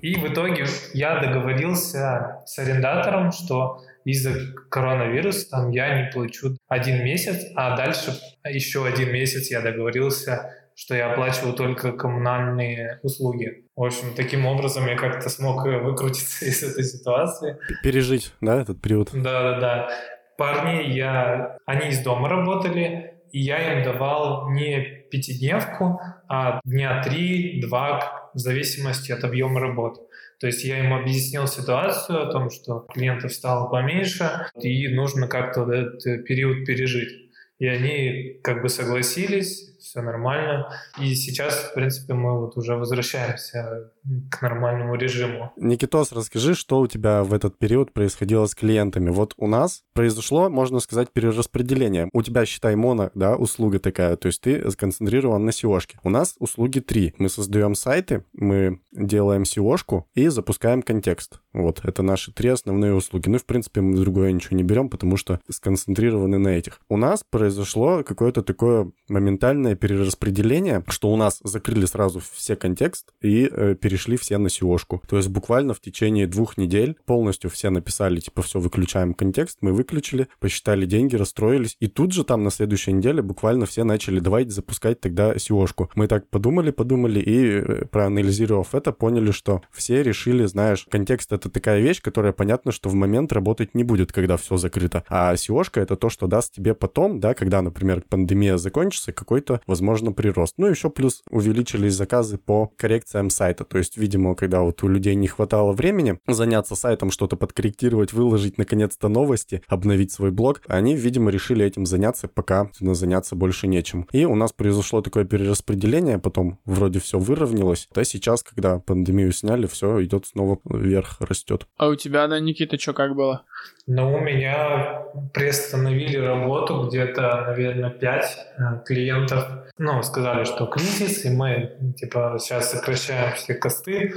И в итоге я договорился с арендатором, что из-за коронавируса там я не плачу один месяц, а дальше еще один месяц я договорился, что я оплачиваю только коммунальные услуги. В общем, таким образом я как-то смог выкрутиться из этой ситуации. Пережить, да, этот период? Да-да-да парней я, они из дома работали, и я им давал не пятидневку, а дня три-два, в зависимости от объема работы. То есть я им объяснил ситуацию о том, что клиентов стало поменьше, и нужно как-то этот период пережить. И они как бы согласились, все нормально. И сейчас, в принципе, мы вот уже возвращаемся к нормальному режиму. Никитос, расскажи, что у тебя в этот период происходило с клиентами. Вот у нас произошло, можно сказать, перераспределение. У тебя, считай, моно, да, услуга такая, то есть ты сконцентрирован на seo -шке. У нас услуги три. Мы создаем сайты, мы делаем seo и запускаем контекст. Вот, это наши три основные услуги. Ну, в принципе, мы другое ничего не берем, потому что сконцентрированы на этих. У нас произошло какое-то такое моментальное перераспределение, что у нас закрыли сразу все контекст и э, перешли все на seo -шку. То есть буквально в течение двух недель полностью все написали, типа, все, выключаем контекст, мы выключили, посчитали деньги, расстроились, и тут же там на следующей неделе буквально все начали, давайте запускать тогда seo -шку. Мы так подумали, подумали, и э, проанализировав это, поняли, что все решили, знаешь, контекст — это такая вещь, которая понятно, что в момент работать не будет, когда все закрыто. А seo это то, что даст тебе потом, да, когда, например, пандемия закончится, какой-то возможно, прирост. Ну, еще плюс увеличились заказы по коррекциям сайта. То есть, видимо, когда вот у людей не хватало времени заняться сайтом, что-то подкорректировать, выложить наконец-то новости, обновить свой блог, они, видимо, решили этим заняться, пока заняться больше нечем. И у нас произошло такое перераспределение, потом вроде все выровнялось. Да сейчас, когда пандемию сняли, все идет снова вверх, растет. А у тебя, да, Никита, что как было? Ну, у меня приостановили работу где-то, наверное, 5 э, клиентов. Ну, сказали, что кризис, и мы, типа, сейчас сокращаем все косты.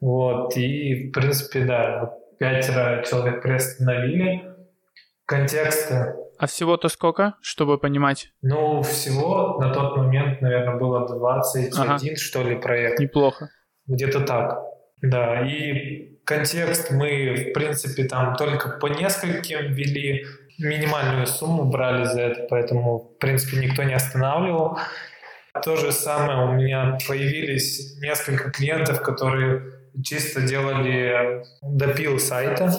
Вот, и, в принципе, да, пятеро человек приостановили. Контекст а всего-то сколько, чтобы понимать? Ну, всего на тот момент, наверное, было 21, ага. что ли, проект. Неплохо. Где-то так. Да, и контекст мы, в принципе, там только по нескольким ввели, минимальную сумму брали за это, поэтому, в принципе, никто не останавливал. То же самое у меня появились несколько клиентов, которые чисто делали допил сайта.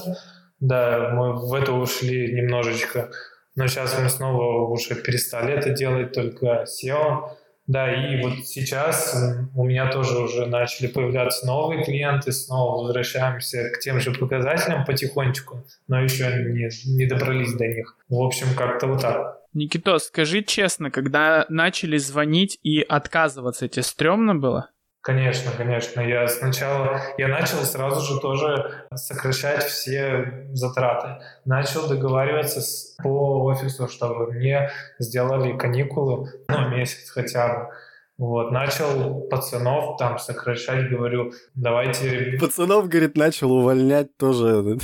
Да, мы в это ушли немножечко. Но сейчас мы снова уже перестали это делать, только SEO. Да, и вот сейчас у меня тоже уже начали появляться новые клиенты, снова возвращаемся к тем же показателям потихонечку, но еще не, не добрались до них. В общем, как-то вот так. Никитос, скажи честно, когда начали звонить и отказываться, тебе стрёмно было? Конечно, конечно. Я сначала, я начал сразу же тоже сокращать все затраты. Начал договариваться с, по офису, чтобы мне сделали каникулы, ну, месяц хотя бы. Вот, начал пацанов там сокращать, говорю, давайте... Пацанов, говорит, начал увольнять тоже.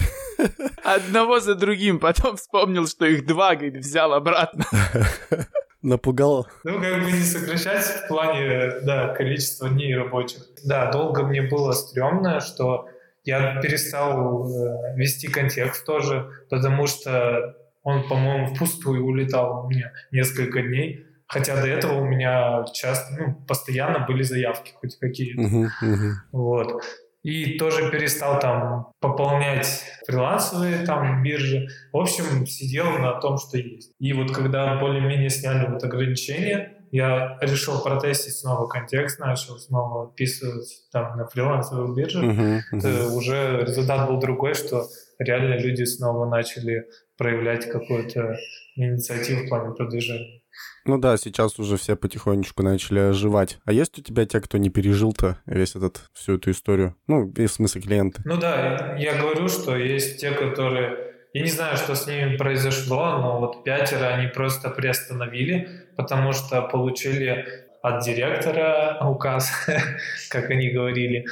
Одного за другим, потом вспомнил, что их два, говорит, взял обратно. Напугал. Ну, как бы не сокращать в плане, да, количества дней рабочих. Да, долго мне было стрёмно, что я перестал э, вести контекст тоже, потому что он, по-моему, впустую улетал у меня несколько дней. Хотя до этого у меня часто, ну, постоянно были заявки хоть какие-то. Uh-huh, uh-huh. Вот. И тоже перестал там пополнять фрилансовые там биржи. В общем, сидел на том, что есть. И вот когда более-менее сняли вот ограничения, я решил протестить снова контекст, начал снова описывать там на фрилансовых биржах. Uh-huh, uh-huh. уже результат был другой, что реально люди снова начали проявлять какую-то инициативу в плане продвижения. Ну да, сейчас уже все потихонечку начали оживать. А есть у тебя те, кто не пережил-то весь этот, всю эту историю? Ну, в смысле клиенты. Ну да, я говорю, что есть те, которые... Я не знаю, что с ними произошло, но вот пятеро они просто приостановили, потому что получили от директора указ, как они говорили,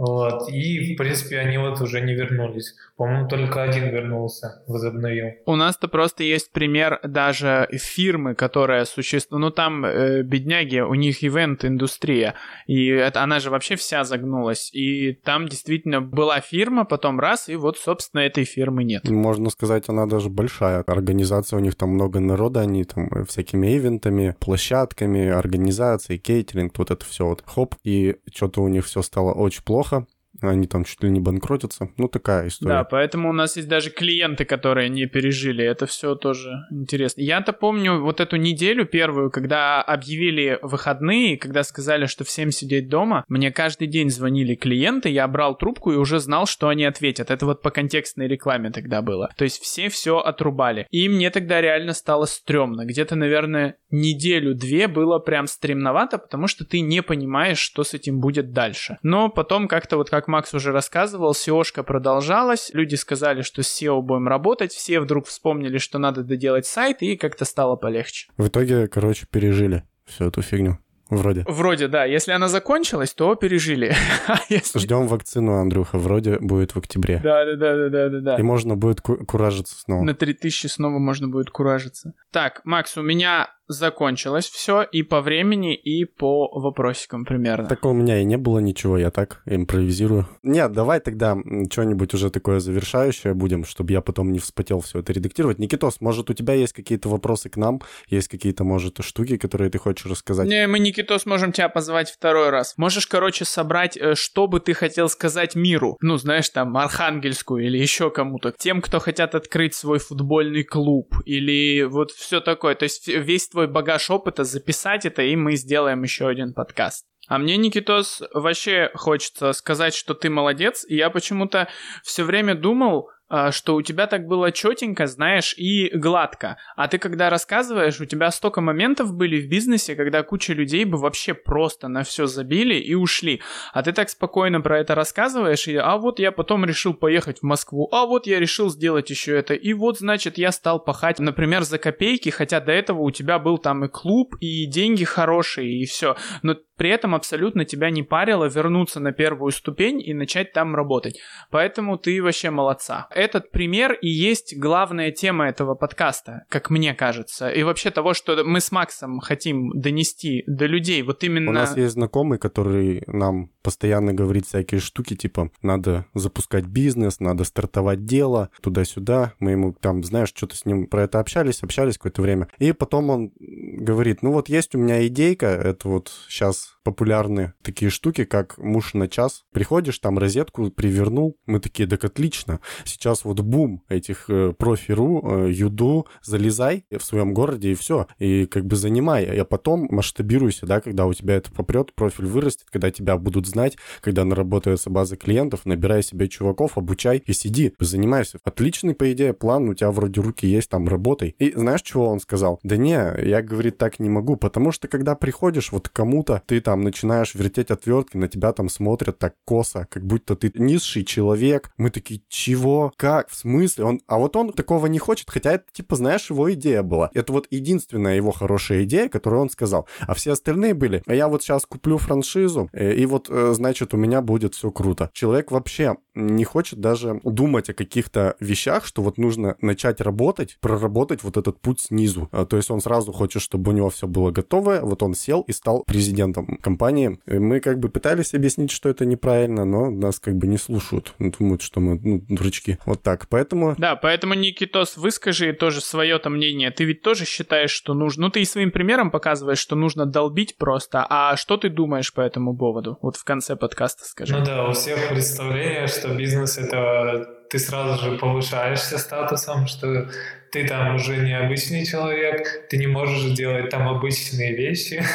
вот. И, в принципе, они вот уже не вернулись. По-моему, только один вернулся, возобновил. У нас-то просто есть пример даже фирмы, которая существует. Ну, там э, бедняги, у них ивент-индустрия. И это, она же вообще вся загнулась. И там действительно была фирма, потом раз, и вот, собственно, этой фирмы нет. Можно сказать, она даже большая. Организация, у них там много народа, они там э, всякими ивентами, площадками, организацией, кейтеринг, вот это все вот хоп. И что-то у них все стало очень плохо плохо, они там чуть ли не банкротятся. Ну, такая история. Да, поэтому у нас есть даже клиенты, которые не пережили. Это все тоже интересно. Я-то помню вот эту неделю первую, когда объявили выходные, когда сказали, что всем сидеть дома, мне каждый день звонили клиенты, я брал трубку и уже знал, что они ответят. Это вот по контекстной рекламе тогда было. То есть все все отрубали. И мне тогда реально стало стрёмно. Где-то, наверное, неделю-две было прям стремновато, потому что ты не понимаешь, что с этим будет дальше. Но потом как-то вот как Макс уже рассказывал, SEO-шка продолжалась, люди сказали, что с SEO будем работать, все вдруг вспомнили, что надо доделать сайт, и как-то стало полегче. В итоге, короче, пережили всю эту фигню. Вроде. Вроде, да. Если она закончилась, то пережили. А если... Ждем вакцину, Андрюха. Вроде будет в октябре. Да, да, да, да, да, да. И можно будет ку- куражиться снова. На 3000 снова можно будет куражиться. Так, Макс, у меня закончилось все и по времени, и по вопросикам примерно. Так у меня и не было ничего, я так импровизирую. Нет, давай тогда что-нибудь уже такое завершающее будем, чтобы я потом не вспотел все это редактировать. Никитос, может, у тебя есть какие-то вопросы к нам? Есть какие-то, может, штуки, которые ты хочешь рассказать? Не, мы, Никитос, можем тебя позвать второй раз. Можешь, короче, собрать, э, что бы ты хотел сказать миру. Ну, знаешь, там, Архангельску или еще кому-то. Тем, кто хотят открыть свой футбольный клуб или вот все такое. То есть весь твой свой багаж опыта, записать это, и мы сделаем еще один подкаст. А мне, Никитос, вообще хочется сказать, что ты молодец. И я почему-то все время думал, что у тебя так было четенько, знаешь, и гладко. А ты когда рассказываешь, у тебя столько моментов были в бизнесе, когда куча людей бы вообще просто на все забили и ушли. А ты так спокойно про это рассказываешь, и а вот я потом решил поехать в Москву, а вот я решил сделать еще это, и вот, значит, я стал пахать, например, за копейки, хотя до этого у тебя был там и клуб, и деньги хорошие, и все. Но при этом абсолютно тебя не парило вернуться на первую ступень и начать там работать. Поэтому ты вообще молодца. Этот пример и есть главная тема этого подкаста, как мне кажется. И вообще того, что мы с Максом хотим донести до людей. Вот именно... У нас есть знакомый, который нам постоянно говорит всякие штуки, типа, надо запускать бизнес, надо стартовать дело, туда-сюда. Мы ему там, знаешь, что-то с ним про это общались, общались какое-то время. И потом он говорит, ну вот есть у меня идейка, это вот сейчас популярны такие штуки, как муж на час. Приходишь, там розетку привернул, мы такие, так отлично. Сейчас вот бум этих э, профи.ру, э, юду, залезай в своем городе и все. И как бы занимай. А потом масштабируйся, да, когда у тебя это попрет, профиль вырастет, когда тебя будут знать, когда наработается база клиентов, набирай себе чуваков, обучай и сиди, занимайся. Отличный, по идее, план, у тебя вроде руки есть, там работай. И знаешь, чего он сказал? Да не, я, говорит, так не могу, потому что когда приходишь вот к кому-то, ты там начинаешь вертеть отвертки, на тебя там смотрят так косо, как будто ты низший человек. Мы такие, чего? Как? В смысле? Он... А вот он такого не хочет, хотя это, типа, знаешь, его идея была. Это вот единственная его хорошая идея, которую он сказал. А все остальные были, а я вот сейчас куплю франшизу, э, и вот, э, значит, у меня будет все круто. Человек вообще не хочет даже думать о каких-то вещах, что вот нужно начать работать, проработать вот этот путь снизу. А, то есть он сразу хочет, чтобы у него все было готово, вот он сел и стал президентом компании. И мы как бы пытались объяснить, что это неправильно, но нас как бы не слушают. Думают, что мы ну, дурачки. Вот так. Поэтому... Да, поэтому, Никитос, выскажи тоже свое-то мнение. Ты ведь тоже считаешь, что нужно... Ну, ты и своим примером показываешь, что нужно долбить просто. А что ты думаешь по этому поводу? Вот в конце подкаста скажи. Ну да, у всех представление, что бизнес это ты сразу же повышаешься статусом, что ты там уже не обычный человек, ты не можешь делать там обычные вещи.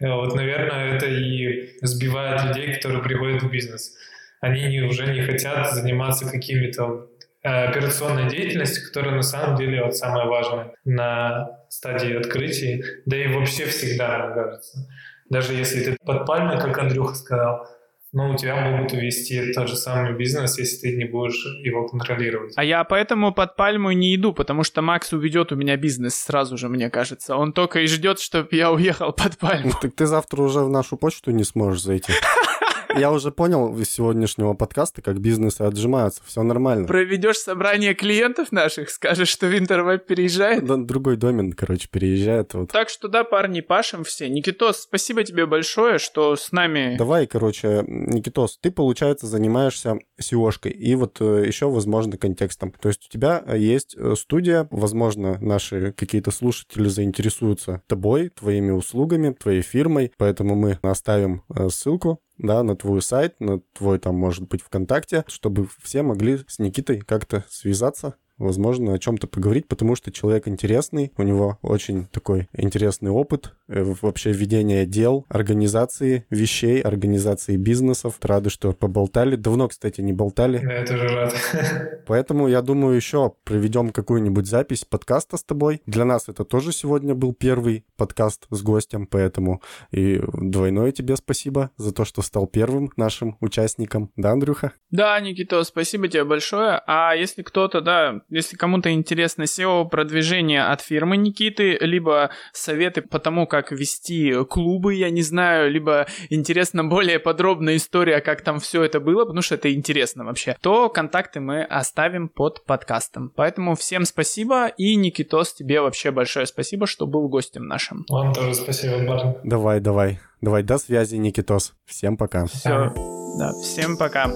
Вот, наверное, это и сбивает людей, которые приходят в бизнес. Они не, уже не хотят заниматься какими-то э, операционной деятельностью, которая на самом деле вот самое важное на стадии открытия, да и вообще всегда, мне кажется. Даже если ты под пальмой, как Андрюха сказал, но у тебя могут увести тот же самый бизнес, если ты не будешь его контролировать. А я поэтому под пальму не иду, потому что Макс уведет у меня бизнес сразу же, мне кажется. Он только и ждет, чтобы я уехал под пальму. Ну, так ты завтра уже в нашу почту не сможешь зайти. Я уже понял из сегодняшнего подкаста, как бизнесы отжимаются. Все нормально. Проведешь собрание клиентов наших, скажешь, что Винтервеб переезжает? Да, другой домен, короче, переезжает. Вот. Так что да, парни, пашем все. Никитос, спасибо тебе большое, что с нами... Давай, короче, Никитос, ты, получается, занимаешься SEO-шкой и вот э, еще, возможно, контекстом. То есть у тебя есть э, студия, возможно, наши какие-то слушатели заинтересуются тобой, твоими услугами, твоей фирмой, поэтому мы оставим э, ссылку да, на твой сайт, на твой там, может быть, ВКонтакте, чтобы все могли с Никитой как-то связаться, возможно, о чем-то поговорить, потому что человек интересный, у него очень такой интересный опыт вообще ведения дел, организации вещей, организации бизнесов. Рады, что поболтали. Давно, кстати, не болтали. Да, я тоже рад. Поэтому, я думаю, еще проведем какую-нибудь запись подкаста с тобой. Для нас это тоже сегодня был первый подкаст с гостем, поэтому и двойное тебе спасибо за то, что стал первым нашим участником. Да, Андрюха? Да, Никита, спасибо тебе большое. А если кто-то, да, если кому-то интересно SEO продвижение от фирмы Никиты, либо советы по тому, как вести клубы, я не знаю, либо интересна более подробная история, как там все это было, потому что это интересно вообще, то контакты мы оставим под подкастом. Поэтому всем спасибо, и Никитос, тебе вообще большое спасибо, что был гостем нашим. Вам тоже спасибо, Барн. Давай, давай. Давай, до связи, Никитос. Всем пока. Все. Да, всем пока.